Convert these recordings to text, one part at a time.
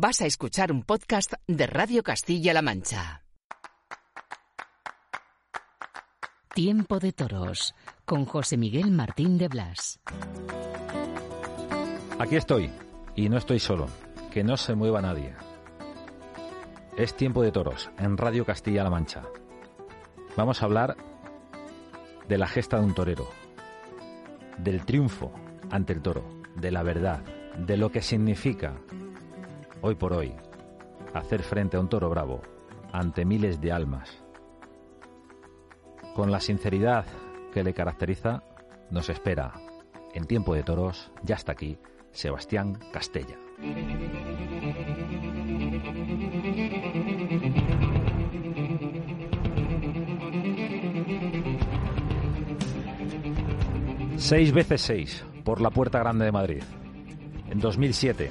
Vas a escuchar un podcast de Radio Castilla-La Mancha. Tiempo de Toros con José Miguel Martín de Blas. Aquí estoy y no estoy solo. Que no se mueva nadie. Es Tiempo de Toros en Radio Castilla-La Mancha. Vamos a hablar de la gesta de un torero, del triunfo ante el toro, de la verdad, de lo que significa hoy por hoy hacer frente a un toro bravo ante miles de almas. Con la sinceridad que le caracteriza, nos espera en tiempo de toros, ya está aquí, Sebastián Castella. Seis veces seis por la Puerta Grande de Madrid. En 2007,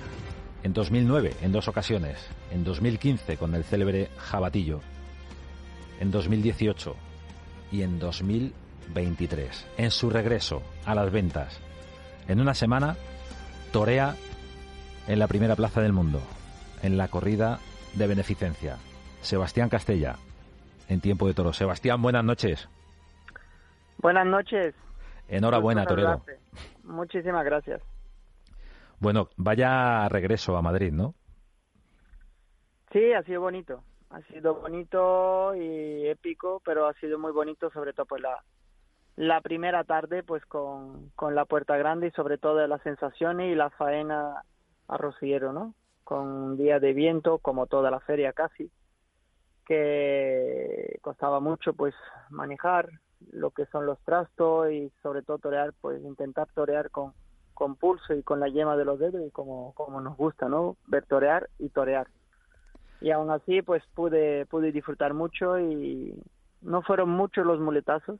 en 2009 en dos ocasiones, en 2015 con el célebre Jabatillo, en 2018 y en 2023. En su regreso a las ventas, en una semana, torea en la primera plaza del mundo, en la corrida de beneficencia. Sebastián Castella, en tiempo de toro. Sebastián, buenas noches. Buenas noches. Enhorabuena, torero. Muchísimas gracias. Bueno, vaya regreso a Madrid, ¿no? Sí, ha sido bonito. Ha sido bonito y épico, pero ha sido muy bonito, sobre todo pues la, primera tarde, pues con, con la puerta grande y sobre todo las sensaciones y la faena a ¿no? Con un día de viento, como toda la feria casi, que costaba mucho pues manejar lo que son los trastos y sobre todo torear, pues intentar torear con, con pulso y con la yema de los dedos y como, como nos gusta, ¿no? Ver torear y torear. Y aún así, pues pude, pude disfrutar mucho y no fueron muchos los muletazos,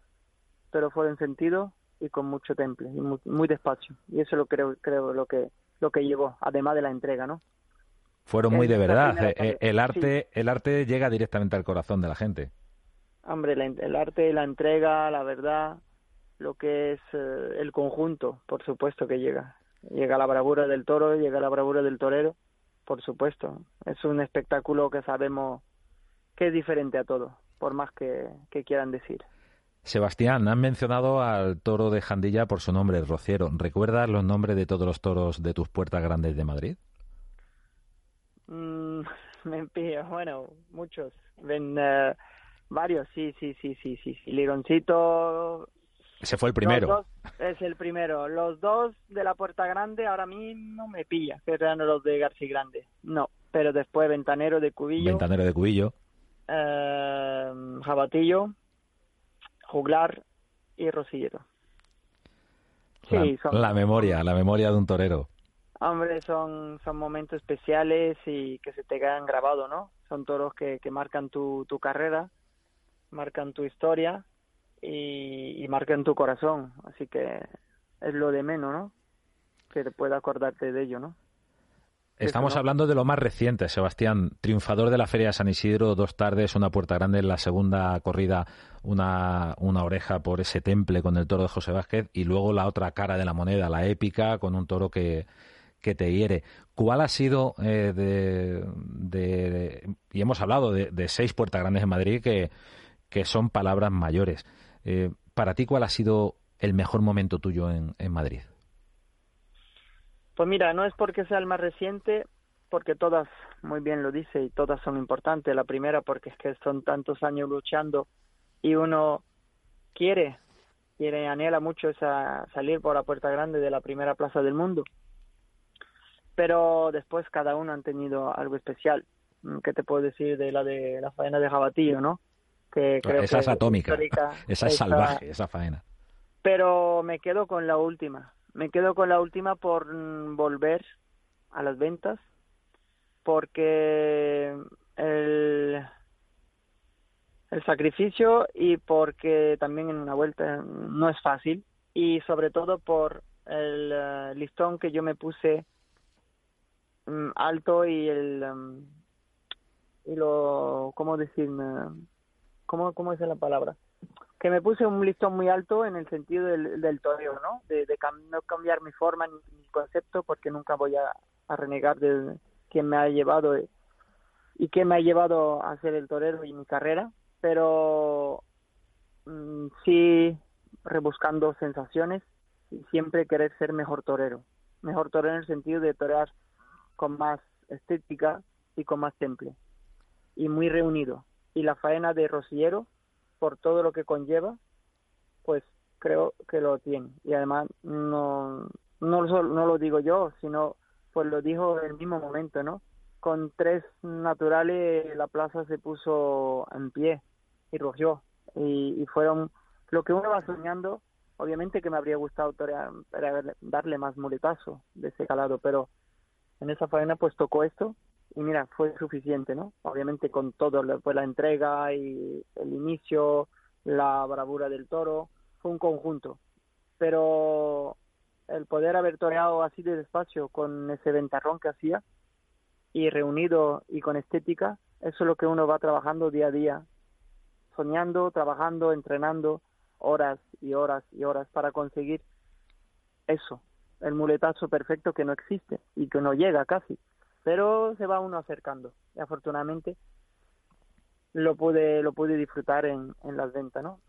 pero fueron sentido y con mucho temple y muy, despacio. Y eso lo creo, creo lo que, lo que llevó, además de la entrega, ¿no? Fueron muy de verdad. Eh, eh, el arte, el arte llega directamente al corazón de la gente. Hombre, el arte, la entrega, la verdad, lo que es eh, el conjunto, por supuesto que llega. Llega la bravura del toro, llega la bravura del torero, por supuesto. Es un espectáculo que sabemos que es diferente a todo, por más que, quieran decir. Sebastián, han mencionado al toro de Jandilla por su nombre, Rociero. ¿Recuerdas los nombres de todos los toros de tus puertas grandes de Madrid? Mm, me pillo, bueno, muchos. Ven, eh, varios, sí, sí, sí, sí, sí. Lironcito, ese fue el primero. es el primero. Los dos de la Puerta Grande ahora mismo me pilla, que eran los de García Grande. No, pero después Ventanero de Cubillo. Ventanero de Cubillo. Eh, Jabatillo, Juglar y Rosillero. Sí, la, la memoria, la memoria de un torero. Hombre, son, son momentos especiales y que se te quedan grabados, ¿no? Son toros que, que marcan tu, tu carrera, marcan tu historia y, y marca en tu corazón. Así que es lo de menos, ¿no? Que te pueda acordarte de ello, ¿no? Estamos hablando de lo más reciente, Sebastián. Triunfador de la Feria de San Isidro, dos tardes, una puerta grande en la segunda corrida, una, una oreja por ese temple con el toro de José Vázquez y luego la otra cara de la moneda, la épica, con un toro que, que te hiere. ¿Cuál ha sido eh, de, de, Y hemos hablado de, de seis puertas grandes en Madrid que, que son palabras mayores. Eh, para ti, ¿cuál ha sido el mejor momento tuyo en, en Madrid? Pues mira, no es porque sea el más reciente, porque todas, muy bien lo dice, y todas son importantes. La primera porque es que son tantos años luchando y uno quiere, quiere, anhela mucho esa, salir por la puerta grande de la primera plaza del mundo. Pero después cada uno han tenido algo especial. ¿Qué te puedo decir de la de la faena de Jabatillo, no? esa es atómica, esa es salvaje, esa faena. Pero me quedo con la última, me quedo con la última por volver a las ventas, porque el, el sacrificio y porque también en una vuelta no es fácil. Y sobre todo por el eh, listón que yo me puse mm, alto y el mm, y lo cómo decirme ¿cómo, cómo es la palabra? Que me puse un listón muy alto en el sentido del, del toreo, ¿no? De, no cambiar mi forma ni mi concepto porque nunca voy a, renegar de, que me ha llevado y que me ha llevado a ser el torero y mi carrera, pero mm, sí rebuscando sensaciones y siempre querer ser mejor torero. Mejor torero en el sentido de torear con más estética y con más temple. Y muy reunido. Y la faena de Rosillero, por todo lo que conlleva, pues creo que lo tiene. Y además no, no, no lo digo yo, sino pues lo dijo en el mismo momento, ¿no? Con tres naturales la plaza se puso en pie y rugió. Y, y fueron lo que uno va soñando, obviamente que me habría gustado torear, darle más muletazo de ese calado, pero en esa faena pues tocó esto y mira, fue suficiente, ¿no? Obviamente con todo, fue la entrega y el inicio, la bravura del toro, fue un conjunto. Pero el poder haber toreado así de despacio con ese ventarrón que hacía y reunido y con estética, eso es lo que uno va trabajando día a día, soñando, trabajando, entrenando horas y horas y horas para conseguir eso, el muletazo perfecto que no existe y que no llega casi, pero se va uno acercando y afortunadamente lo pude lo pude disfrutar en, en las ventas, ¿no?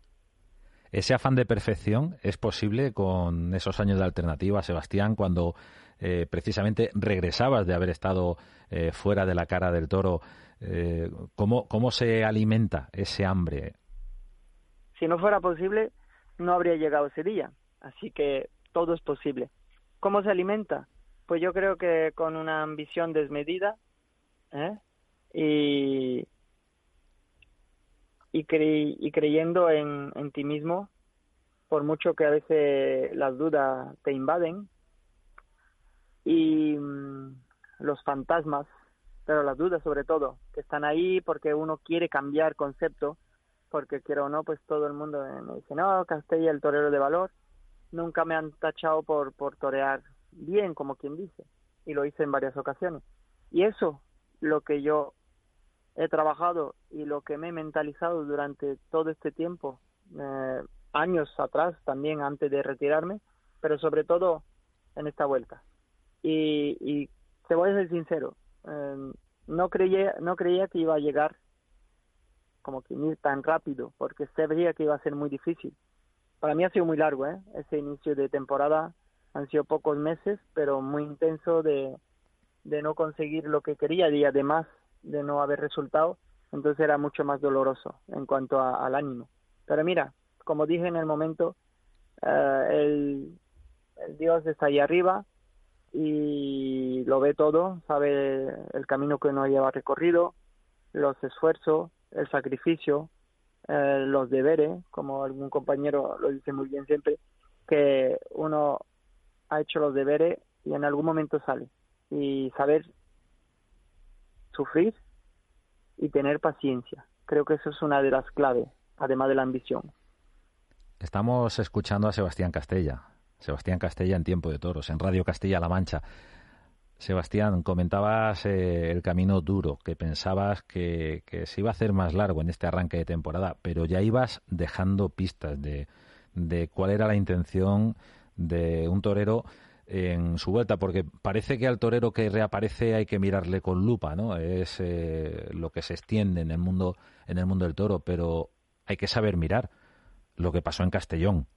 Ese afán de perfección es posible con esos años de alternativa, Sebastián, cuando eh, precisamente regresabas de haber estado eh, fuera de la cara del toro. Eh, ¿cómo, ¿Cómo se alimenta ese hambre? Si no fuera posible, no habría llegado ese día. Así que todo es posible. ¿Cómo se alimenta? Pues yo creo que con una ambición desmedida ¿eh? y, y, y creyendo en, en ti mismo, por mucho que a veces las dudas te invaden y mm, los fantasmas, pero las dudas sobre todo, que están ahí porque uno quiere cambiar concepto, porque quiero o no, pues todo el mundo me dice, no, Castella el torero de valor, nunca me han tachado por, por torear bien, como quien dice, y lo hice en varias ocasiones. Y eso, lo que yo he trabajado y lo que me he mentalizado durante todo este tiempo, eh, años atrás también antes de retirarme, pero sobre todo en esta vuelta. Y, y te voy a ser sincero, eh, no creía, no creía que iba a llegar como que ir tan rápido, porque se veía que iba a ser muy difícil para mí ha sido muy largo, ¿eh? Ese inicio de temporada han sido pocos meses, pero muy intenso de, de no conseguir lo que quería y además de no haber resultado, entonces era mucho más doloroso en cuanto al ánimo. Pero mira, como dije en el momento, eh, el, el Dios está ahí arriba y lo ve todo, sabe el camino que uno lleva recorrido, los esfuerzos, el sacrificio, eh, los deberes, como algún compañero lo dice muy bien siempre, que uno ha hecho los deberes y en algún momento sale. Y saber sufrir y tener paciencia. Creo que eso es una de las claves, además de la ambición. Estamos escuchando a Sebastián Castella. Sebastián Castella en Tiempo de Toros, en Radio Castilla-La Mancha. Sebastián, comentabas eh, el camino duro, que pensabas que, se iba a hacer más largo en este arranque de temporada, pero ya ibas dejando pistas de, de cuál era la intención de un torero en su vuelta, porque parece que al torero que reaparece hay que mirarle con lupa, ¿no? Es eh, lo que se extiende en el mundo en el mundo del toro, pero hay que saber mirar lo que pasó en Castellón,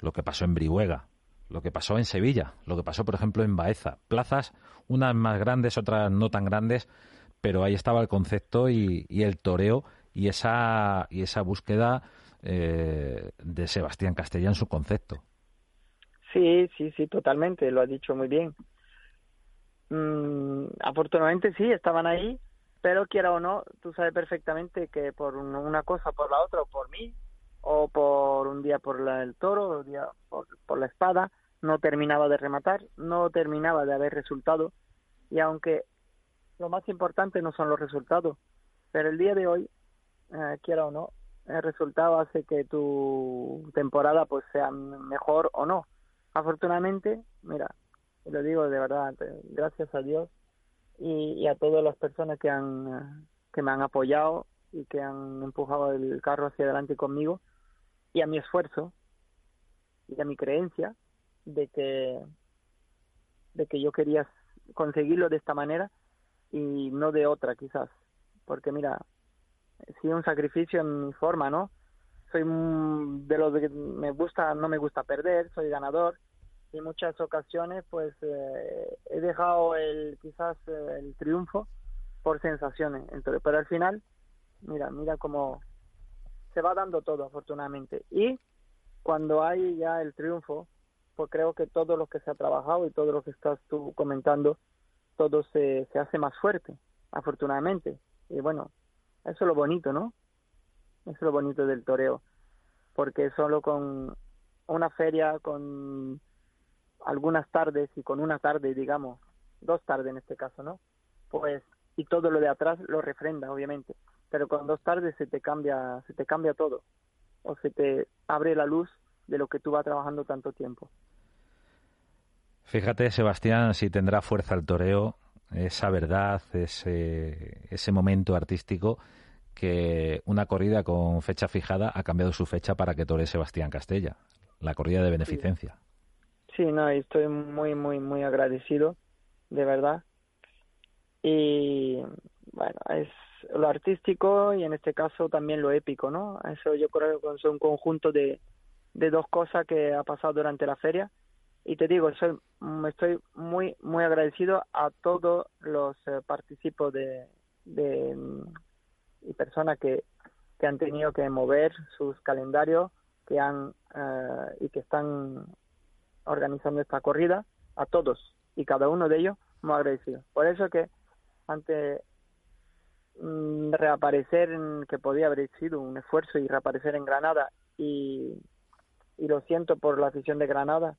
lo que pasó en Brihuega, lo que pasó en Sevilla, lo que pasó, por ejemplo, en Baeza. Plazas, unas más grandes, otras no tan grandes, pero ahí estaba el concepto y, el toreo y esa, y esa búsqueda eh, de Sebastián Castellán su concepto. Sí, sí, sí, totalmente, lo ha dicho muy bien. Mm, afortunadamente sí, estaban ahí, pero quiera o no, tú sabes perfectamente que por una cosa, por la otra, o por mí, o por un día por el toro, un día por la espada, no terminaba de rematar, no terminaba de haber resultado y aunque lo más importante no son los resultados, pero el día de hoy, eh, quiera o no, el resultado hace que tu temporada pues sea mejor o no. Afortunadamente, mira, lo digo de verdad, gracias a Dios y, a todas las personas que han que me han apoyado y que han empujado el carro hacia adelante conmigo y a mi esfuerzo y a mi creencia de que de que yo quería conseguirlo de esta manera y no de otra quizás. Porque mira, sí un sacrificio en mi forma, ¿no? Soy de los que me gusta, no me gusta perder, soy ganador y muchas ocasiones pues eh, he dejado el quizás eh, el triunfo por sensaciones. Entonces, pero al final, mira, mira cómo se va dando todo afortunadamente y cuando hay ya el triunfo, pues creo que todo lo que se ha trabajado y todo lo que estás tú comentando, todo se, se hace más fuerte, afortunadamente. Y bueno, eso es lo bonito, ¿no? Es lo bonito del toreo, porque solo con una feria, con algunas tardes y con una tarde, digamos, dos tardes en este caso, ¿no? Pues y todo lo de atrás lo refrenda, obviamente, pero con dos tardes se te cambia, se te cambia todo o se te abre la luz de lo que tú vas trabajando tanto tiempo. Fíjate, Sebastián, si tendrá fuerza el toreo, esa verdad, ese, ese momento artístico que una corrida con fecha fijada ha cambiado su fecha para que tore Sebastián Castella, la corrida de beneficencia. Sí, no, estoy muy, muy, muy agradecido, de verdad. Y bueno, es lo artístico y en este caso también lo épico, ¿no? Eso yo creo que es un conjunto de, de dos cosas que ha pasado durante la feria. Y te digo, soy, estoy muy, muy agradecido a todos los eh, participos de, de, y personas que, que han tenido que mover sus calendarios que han eh, y que están organizando esta corrida, a todos y cada uno de ellos muy agradecido. Por eso que ante mm, reaparecer, en, que podía haber sido un esfuerzo y reaparecer en Granada y, y lo siento por la afición de Granada,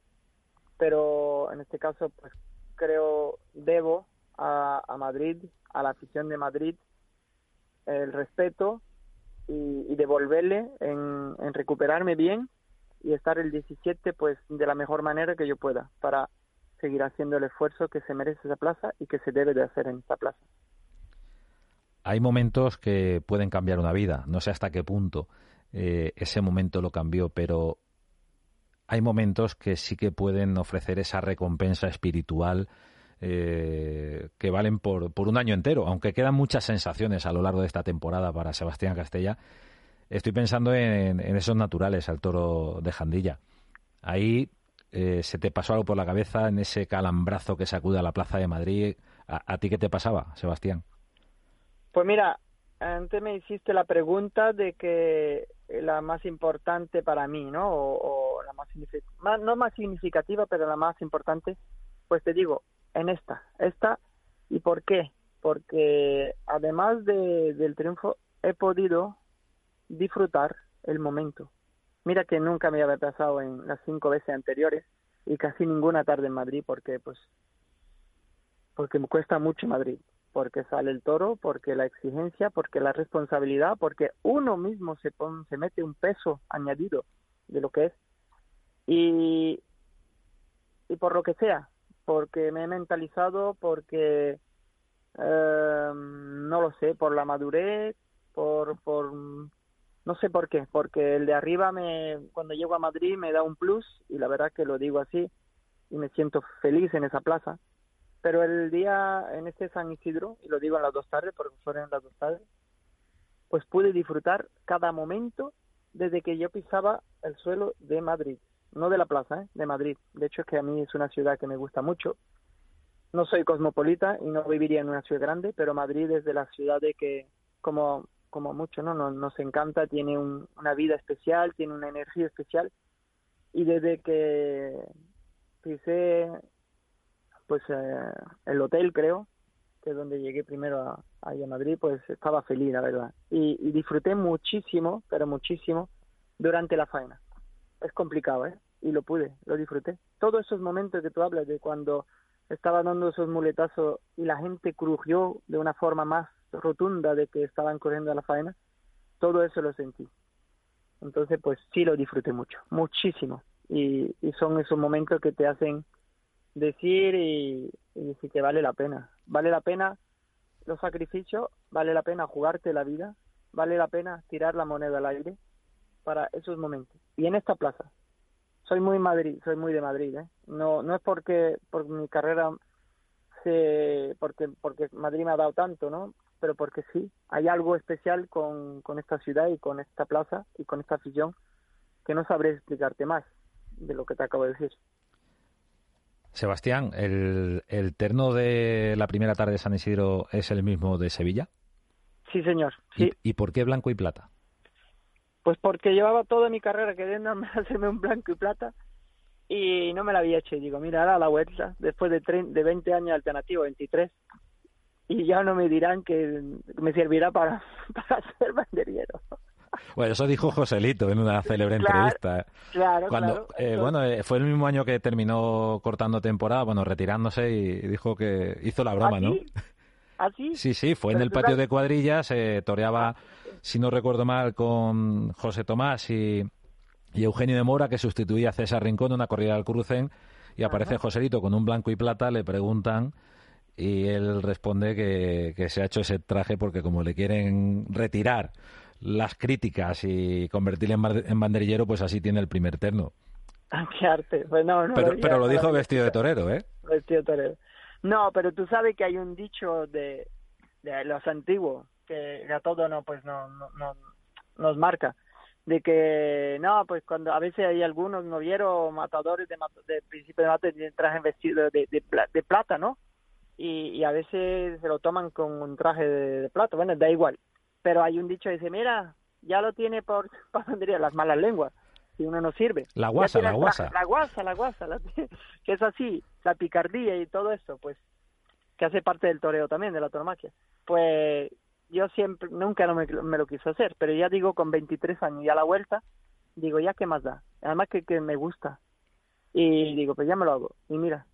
pero en este caso pues creo debo a, a Madrid, a la afición de Madrid, el respeto y, devolverle en, en recuperarme bien y estar el 17 pues de la mejor manera que yo pueda para seguir haciendo el esfuerzo que se merece esa plaza y que se debe de hacer en esta plaza. Hay momentos que pueden cambiar una vida, no sé hasta qué punto eh, ese momento lo cambió, pero hay momentos que sí que pueden ofrecer esa recompensa espiritual eh, que valen por, por un año entero, aunque quedan muchas sensaciones a lo largo de esta temporada para Sebastián Castella Estoy pensando en, esos naturales al toro de Jandilla. Ahí eh, se te pasó algo por la cabeza en ese calambrazo que sacude a la Plaza de Madrid. ¿A, ti qué te pasaba, Sebastián? Pues mira, antes me hiciste la pregunta de que la más importante para mí, ¿no? O, la más, más, no más significativa, pero la más importante, pues te digo, en esta, esta, ¿y por qué? Porque además de, del triunfo, he podido disfrutar el momento. Mira que nunca me había pasado en las cinco veces anteriores y casi ninguna tarde en Madrid porque pues porque me cuesta mucho Madrid, porque sale el toro, porque la exigencia, porque la responsabilidad, porque uno mismo se se mete un peso añadido de lo que es y y por lo que sea, porque me he mentalizado, porque eh, no lo sé, por la madurez, por por no sé por qué, porque el de arriba me, cuando llego a Madrid me da un plus y la verdad que lo digo así y me siento feliz en esa plaza. Pero el día en este San Isidro, y lo digo en las dos tardes porque fueron las dos tardes, pues pude disfrutar cada momento desde que yo pisaba el suelo de Madrid, no de la plaza, ¿eh? de Madrid. De hecho es que a mí es una ciudad que me gusta mucho. No soy cosmopolita y no viviría en una ciudad grande, pero Madrid es de las ciudades que, como como mucho, ¿no? Nos, nos encanta, tiene una vida especial, tiene una energía especial. Y desde que pisé pues eh, el hotel, creo, que es donde llegué primero a, a Madrid, pues estaba feliz, la verdad. Y, disfruté muchísimo, pero muchísimo, durante la faena. Es complicado, ¿eh? Y lo pude, lo disfruté. Todos esos momentos que tú hablas de cuando estaba dando esos muletazos y la gente crujió de una forma más rotunda de que estaban corriendo a la faena, todo eso lo sentí. Entonces, pues sí lo disfruté mucho, muchísimo. Y, y son esos momentos que te hacen decir y, y decir que vale la pena. Vale la pena los sacrificios, vale la pena jugarte la vida, vale la pena tirar la moneda al aire para esos momentos. Y en esta plaza, soy muy Madrid, soy muy de Madrid, ¿eh? No, no es porque por mi carrera eh, porque, porque Madrid me ha dado tanto, ¿no? Pero porque sí, hay algo especial con, con esta ciudad y con esta plaza y con esta afición que no sabré explicarte más de lo que te acabo de decir. Sebastián, ¿el, el terno de la primera tarde de San Isidro es el mismo de Sevilla? Sí, señor. Sí. ¿Y, ¿Y, por qué blanco y plata? Pues porque llevaba toda mi carrera queriendo hacerme un blanco y plata y no me la había hecho. Y digo, mira, ahora la vuelta, después de, de 20 años alternativo, 23, y ya no me dirán que me servirá para, para ser banderillero. Bueno, eso dijo Joselito en una célebre entrevista. Claro, Cuando, claro. eh, bueno, eh, fue el mismo año que terminó cortando temporada, bueno, retirándose y dijo que hizo la broma, ¿Ah, ¿no? sí? ¿Ah, sí? Sí, sí, fue en el patio de cuadrillas, eh, toreaba, si no recuerdo mal, con José Tomás y, y Eugenio de Mora, que sustituía a César Rincón en una corrida del Crucen, y aparece Joselito con un blanco y plata, le preguntan, y él responde que, que se ha hecho ese traje porque como le quieren retirar las críticas y convertirle en, banderillero, pues así tiene el primer terno. Ah, qué arte. Pues no, no Pero, lo dijo vestido de torero, ¿eh? Vestido de torero. No, pero tú sabes que hay un dicho de, los antiguos que a todos no, pues no, no, no- nos marca de que no, pues cuando a veces hay algunos novieros matadores de, de principio de mate que trajen vestido de, de, pla- de plata, ¿no? Y, a veces se lo toman con un traje de, de plata, bueno, da igual. Pero hay un dicho que dice, mira, ya lo tiene por, diría, las malas lenguas, si uno no sirve. La guasa, la guasa. La guasa, la guasa, la- que es así, la picardía y todo eso, pues, que hace parte del toreo también, de la tauromaquia. Pues yo siempre, nunca no me, me lo quise hacer, pero ya digo, con 23 años y a la vuelta, digo, ya qué más da. Además que, que me gusta. Y digo, pues ya me lo hago. Y mira,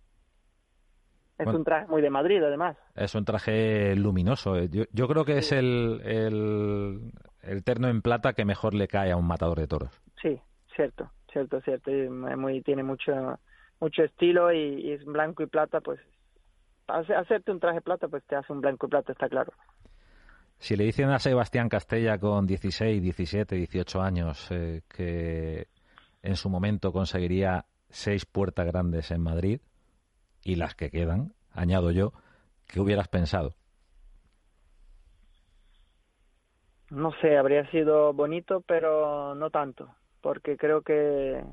es Bueno. un traje muy de Madrid, además. Es un traje luminoso. eh. Yo, yo creo que es el, el, el terno en plata que mejor le cae a un matador de toros. Sí, cierto, cierto, cierto. Y es muy, tiene mucho, mucho estilo y, y es blanco y plata, pues, hace- hacerte un traje plata, pues te hace un blanco y plata, está claro. Si le dicen a Sebastián Castella con 16, 17, 18 años eh, que en su momento conseguiría seis puertas grandes en Madrid y las que quedan, añado yo, ¿qué hubieras pensado? No sé, habría sido bonito, pero no tanto, porque creo que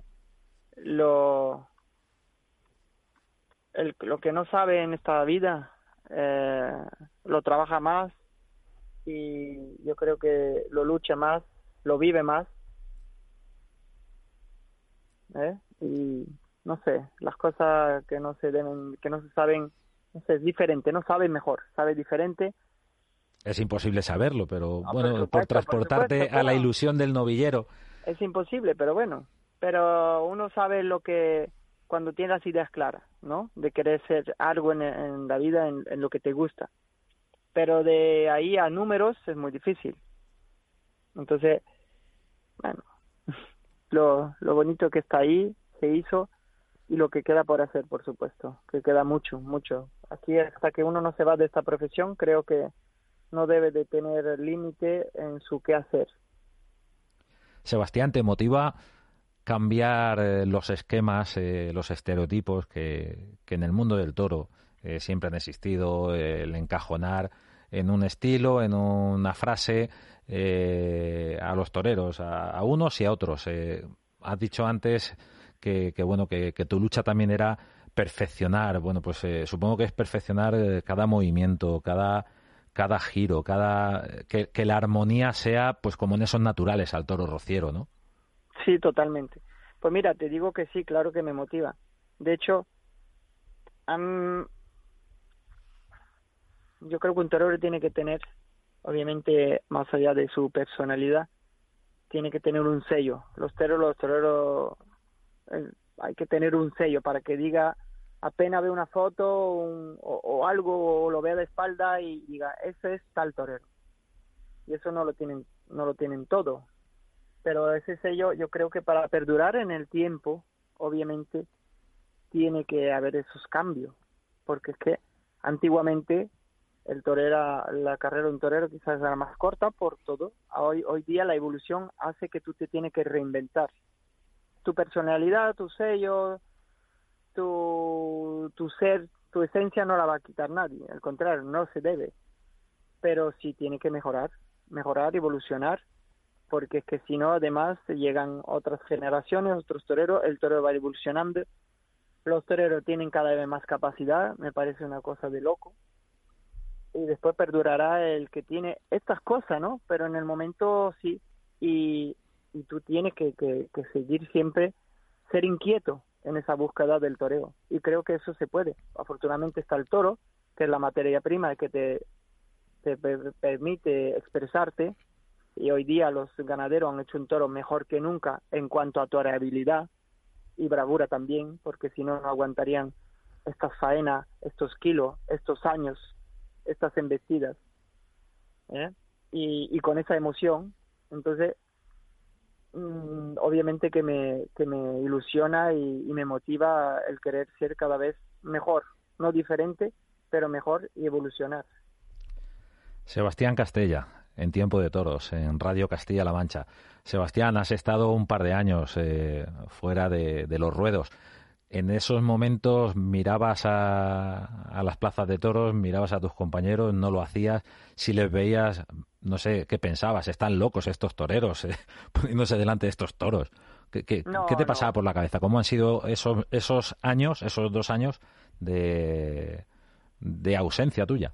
lo, el, lo que no sabe en esta vida eh, lo trabaja más y yo creo que lo lucha más, lo vive más. ¿eh? Y no sé, las cosas que no se deben, que no se saben, no sé, es diferente, no sabe mejor, sabe diferente Es imposible saberlo, pero bueno, por supuesto, por transportarte supuesto, a la ilusión del novillero. Es imposible, pero bueno, pero uno sabe lo que cuando tiene las ideas claras, ¿no? De querer ser algo en, en la vida, en, en lo que te gusta. Pero de ahí a números es muy difícil. Entonces, bueno, lo, lo bonito que está ahí se hizo y lo que queda por hacer, por supuesto, que queda mucho, mucho. Aquí hasta que uno no se va de esta profesión, creo que no debe de tener límite en su qué hacer. Sebastián, ¿te motiva cambiar eh, los esquemas, eh, los estereotipos que, que en el mundo del toro eh, siempre han existido, eh, el encajonar en un estilo, en una frase a los toreros, a, a unos y a otros? Has dicho antes que, que, bueno que, tu lucha también era perfeccionar. Bueno, pues eh, supongo que es perfeccionar cada movimiento, cada cada giro, cada que, la armonía sea pues como en esos naturales al toro rociero, ¿no? Sí, totalmente. Pues mira, te digo que sí, claro que me motiva. De hecho, yo creo que un torero tiene que tener, obviamente, más allá de su personalidad, tiene que tener un sello. Los toreros, los toreros, eh, hay que tener un sello para que diga apenas ve una foto un, o, algo o lo vea de espalda y diga ese es tal torero y eso no lo tienen no lo tienen todo. Pero ese sello yo creo que para perdurar en el tiempo obviamente tiene que haber esos cambios. Porque es que antiguamente el torero la carrera de un torero quizás era más corta por todo. Hoy hoy día la evolución hace que tú te tienes que reinventar. Tu personalidad tu sello tu, ser, tu esencia no la va a quitar nadie, al contrario, no se debe. Pero sí tiene que mejorar, mejorar, evolucionar, porque es que si no, además, llegan otras generaciones, otros toreros, el torero va evolucionando, los toreros tienen cada vez más capacidad, me parece una cosa de loco. Y después perdurará el que tiene estas cosas, ¿no? Pero en el momento sí. Y, y tú tienes que, que, que seguir siempre, ser inquieto, en esa búsqueda del toreo. Y creo que eso se puede. Afortunadamente está el toro, que es la materia prima que te, te permite expresarte. Y hoy día los ganaderos han hecho un toro mejor que nunca en cuanto a toreabilidad y bravura también, porque si no, no aguantarían estas faenas, estos kilos, estos años, estas embestidas. ¿eh? Y, y con esa emoción, entonces Mm, obviamente que me, que me ilusiona y, me motiva el querer ser cada vez mejor, no diferente, pero mejor y evolucionar. Sebastián Castella, en Tiempo de Toros, en Radio Castilla-La Mancha. Sebastián, has estado un par de años eh, fuera de, los ruedos. En esos momentos mirabas a, a, las plazas de toros, mirabas a tus compañeros, no lo hacías. Si les veías, no sé, ¿qué pensabas? Están locos estos toreros eh, poniéndose delante de estos toros. ¿Qué, qué, te pasaba por la cabeza? ¿Cómo han sido esos, esos años, esos dos años de, de ausencia tuya?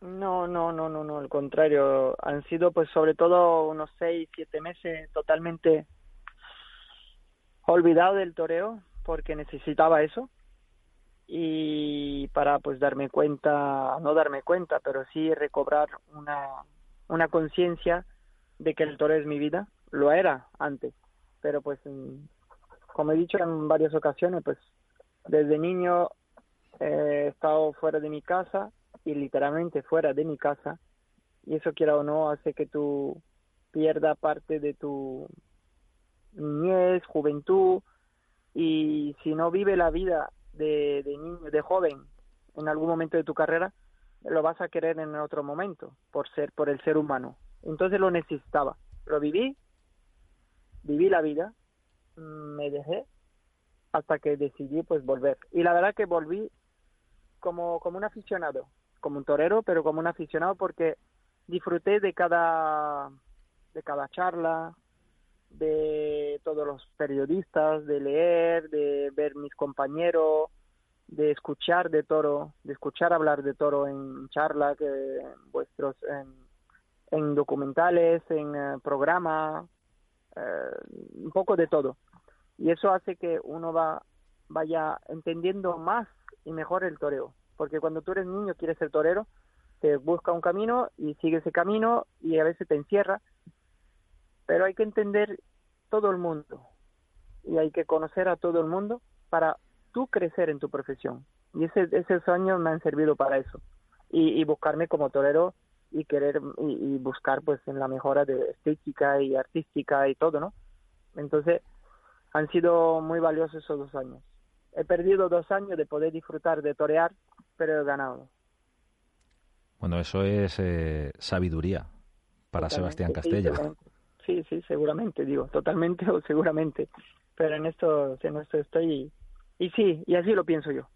No, no, no, no, no, al contrario. Han sido, pues, sobre todo unos seis, siete meses totalmente olvidado del toreo porque necesitaba eso y para pues darme cuenta, no darme cuenta, pero sí recobrar una una conciencia de que el toro es mi vida, lo era antes, pero pues como he dicho en varias ocasiones, pues desde niño he estado fuera de mi casa y literalmente fuera de mi casa. Y eso quiera o no hace que tú pierda parte de tu niñez, juventud y si no vive la vida de, de niño, de joven en algún momento de tu carrera, lo vas a querer en otro momento por ser por el ser humano. Entonces lo necesitaba. Lo viví viví la vida me dejé hasta que decidí pues volver. Y la verdad que volví como como un aficionado como un torero pero como un aficionado porque disfruté de cada de cada charla de todos los periodistas de leer de ver mis compañeros de escuchar de toro, de escuchar hablar de toro en charla, que vuestros en, documentales, en eh, programas, eh, un poco de todo. Y eso hace que uno va vaya entendiendo más y mejor el toreo, porque cuando tú eres niño quieres ser torero, te busca un camino y sigue ese camino y a veces te encierra, pero hay que entender todo el mundo y hay que conocer a todo el mundo para tú crecer en tu profesión. Y ese, esos años me han servido para eso. Y, buscarme como torero y querer y, buscar pues en la mejora de estética y artística y todo, ¿no? Entonces han sido muy valiosos esos dos años. He perdido dos años de poder disfrutar de torear, pero he ganado. Bueno, eso es eh, sabiduría para Sebastián Castella. Sí, sí, seguramente, digo, totalmente o seguramente. Pero en esto, en esto estoy y sí, y así lo pienso yo.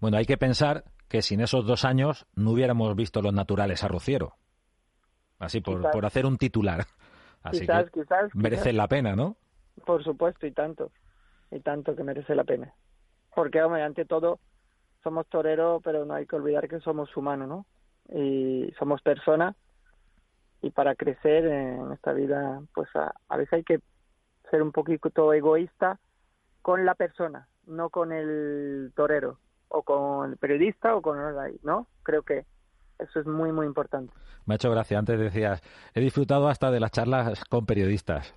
Bueno, hay que pensar que sin esos dos años no hubiéramos visto los naturales a Rociero. Así, por, por hacer un titular. Así quizás, que quizás, merece la pena, ¿no? Por supuesto, y tanto. Y tanto que merece la pena. Porque, hombre, ante todo, somos toreros, pero no hay que olvidar que somos humanos, ¿no? Y somos personas. Y para crecer en esta vida, pues a, a veces hay que ser un poquito egoísta con la persona no con el torero o con el periodista o con el ¿no? Creo que eso es muy, muy importante. Me ha hecho gracia. Antes decías, he disfrutado hasta de las charlas con periodistas.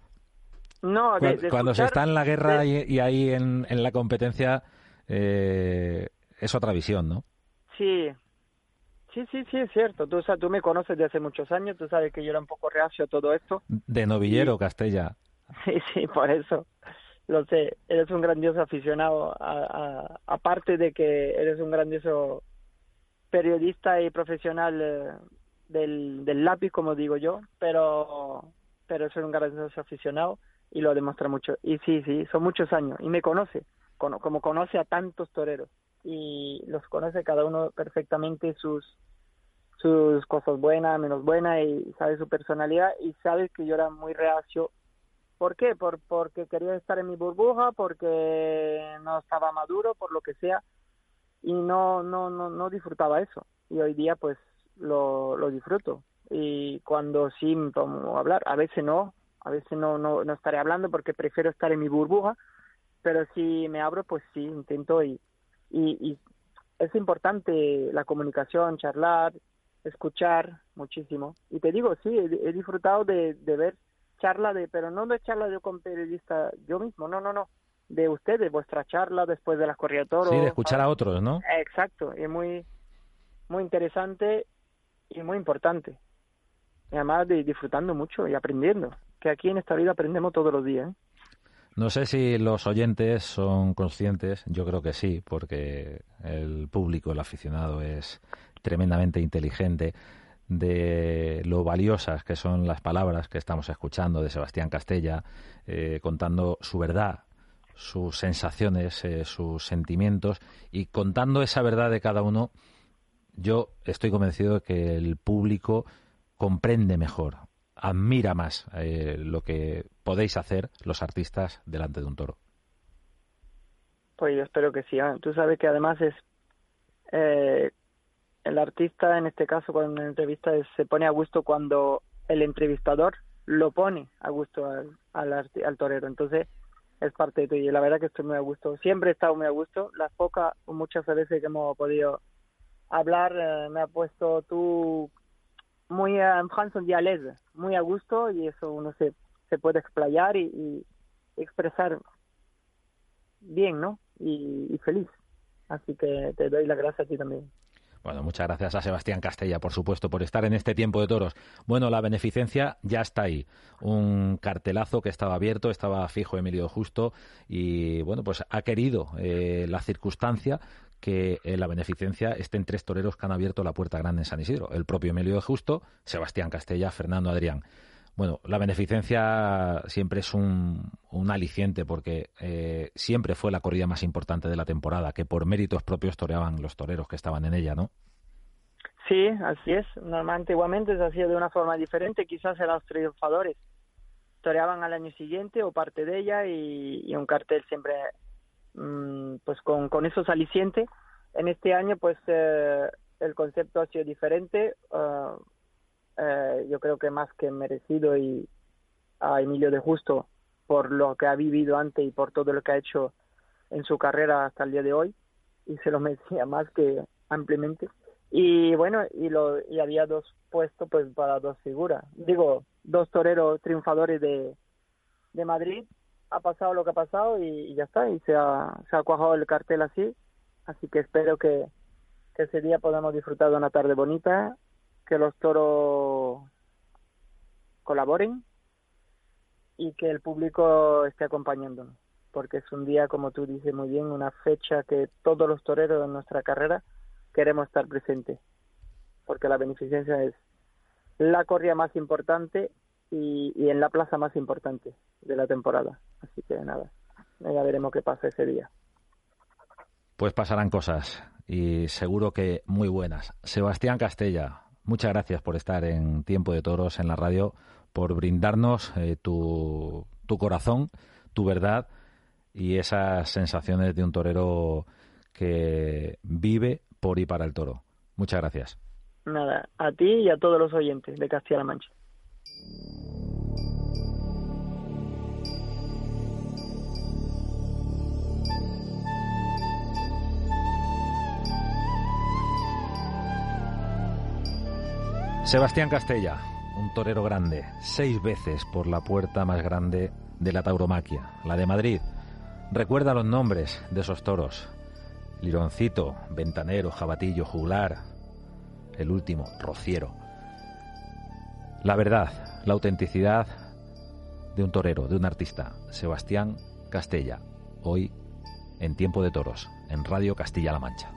No, cuando, se está en la guerra y, ahí en, en la competencia eh, es otra visión, ¿no? Sí, sí, sí, sí, es cierto. Tú, o tú me conoces de hace muchos años, tú sabes que yo era un poco reacio a todo esto. De novillero, Castella. Sí, sí, por eso lo sé, eres un grandioso aficionado, aparte de que eres un grandioso periodista y profesional eh, del, del lápiz, como digo yo, pero, pero eres un grandioso aficionado y lo demuestra mucho. Y sí, sí, son muchos años y me conoce, como, como conoce a tantos toreros. Y los conoce cada uno perfectamente sus sus cosas buenas, menos buenas y sabe su personalidad y sabe que yo era muy reacio. ¿Por qué? Por, porque quería estar en mi burbuja, porque no estaba maduro, por lo que sea y no no no no disfrutaba eso y hoy día pues lo, lo disfruto y cuando sí me pongo a hablar a veces no a veces no, no no estaré hablando porque prefiero estar en mi burbuja pero si me abro pues sí intento y y, es importante la comunicación charlar escuchar muchísimo y te digo sí he, disfrutado de, de ver charla de pero no de charla de con periodista yo mismo no no no de ustedes, vuestra charla después de las corridas Sí, de escuchar a otros, ¿no? Exacto, y muy, muy interesante y muy importante. Y además de disfrutando mucho y aprendiendo, que aquí en esta vida aprendemos todos los días. ¿eh? No sé si los oyentes son conscientes, yo creo que sí, porque el público, el aficionado es tremendamente inteligente de lo valiosas que son las palabras que estamos escuchando de Sebastián Castella, eh, contando su verdad, sus sensaciones, eh, sus sentimientos y contando esa verdad de cada uno, yo estoy convencido de que el público comprende mejor, admira más eh, lo que podéis hacer los artistas delante de un toro. Pues yo espero que sí. ¿eh? Tú sabes que además es el artista, en este caso, cuando entrevista se pone a gusto cuando el entrevistador lo pone a gusto al, al, torero. Entonces, es parte de ti y la verdad que estoy muy a gusto. Siempre he estado muy a gusto. Las pocas o muchas veces que hemos podido hablar eh, me ha puesto tú muy en un muy a gusto y eso uno se, se puede explayar y, expresar bien, ¿no? Y, y feliz. Así que te doy las gracias a ti también. Bueno, muchas gracias a Sebastián Castella, por supuesto, por estar en este tiempo de toros. Bueno, la beneficencia ya está ahí. Un cartelazo que estaba abierto, estaba fijo Emilio Justo y, bueno, pues ha querido eh, la circunstancia que en la beneficencia estén tres toreros que han abierto la puerta grande en San Isidro. El propio Emilio Justo, Sebastián Castella, Fernando Adrián. Bueno, la beneficencia siempre es un, aliciente porque eh, siempre fue la corrida más importante de la temporada, que por méritos propios toreaban los toreros que estaban en ella, ¿no? Sí, así es. Normalmente, igualmente se hacía de una forma diferente. Quizás eran los triunfadores toreaban al año siguiente o parte de ella y, un cartel siempre pues con, con esos alicientes. En este año pues eh, el concepto ha sido diferente. Eh, yo creo que más que merecido y a Emilio de Justo por lo que ha vivido antes y por todo lo que ha hecho en su carrera hasta el día de hoy y se lo merecía más que ampliamente y bueno y lo y había dos puestos pues para dos figuras digo dos toreros triunfadores de, de Madrid ha pasado lo que ha pasado y, ya está y se ha, cuajado el cartel así. Así que espero que, que ese día podamos disfrutar de una tarde bonita que los toros colaboren y que el público esté acompañándonos, porque es un día, como tú dices muy bien, una fecha que todos los toreros de nuestra carrera queremos estar presentes, porque la beneficencia es la corrida más importante y, y, en la plaza más importante de la temporada. Así que nada, ya veremos qué pasa ese día. Pues pasarán cosas y seguro que muy buenas. Sebastián Castella, Muchas gracias por estar en Tiempo de Toros en la radio, por brindarnos eh, tu, tu corazón, tu verdad y esas sensaciones de un torero que vive por y para el toro. Muchas gracias. Nada, a ti y a todos los oyentes de Castilla-La Mancha. Sebastián Castella, un torero grande, seis veces por la puerta más grande de la tauromaquia, la de Madrid. Recuerda los nombres de esos toros. Lironcito, Ventanero, Jabatillo, Juglar, el último, Rociero. La verdad, la autenticidad de un torero, de un artista, Sebastián Castella, hoy en Tiempo de Toros, en Radio Castilla-La Mancha.